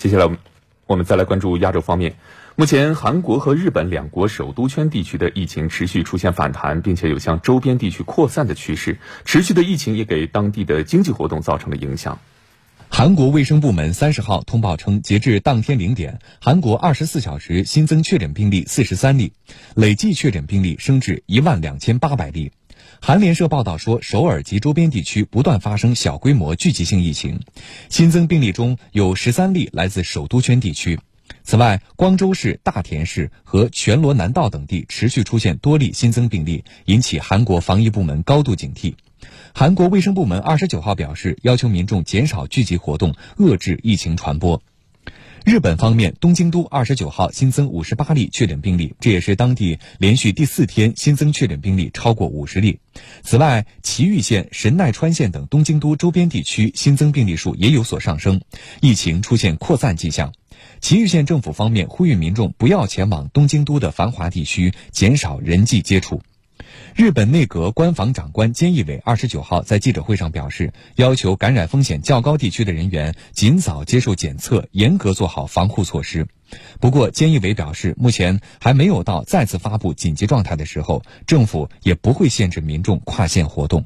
接下来，我们我们再来关注亚洲方面。目前，韩国和日本两国首都圈地区的疫情持续出现反弹，并且有向周边地区扩散的趋势。持续的疫情也给当地的经济活动造成了影响。韩国卫生部门三十号通报称，截至当天零点，韩国二十四小时新增确诊病例四十三例，累计确诊病例升至一万两千八百例。韩联社报道说，首尔及周边地区不断发生小规模聚集性疫情，新增病例中有十三例来自首都圈地区。此外，光州市、大田市和全罗南道等地持续出现多例新增病例，引起韩国防疫部门高度警惕。韩国卫生部门二十九号表示，要求民众减少聚集活动，遏制疫情传播。日本方面，东京都二十九号新增五十八例确诊病例，这也是当地连续第四天新增确诊病例超过五十例。此外，埼玉县、神奈川县等东京都周边地区新增病例数也有所上升，疫情出现扩散迹象。埼玉县政府方面呼吁民众不要前往东京都的繁华地区，减少人际接触。日本内阁官房长官菅义伟二十九号在记者会上表示，要求感染风险较高地区的人员尽早接受检测，严格做好防护措施。不过，菅义伟表示，目前还没有到再次发布紧急状态的时候，政府也不会限制民众跨县活动。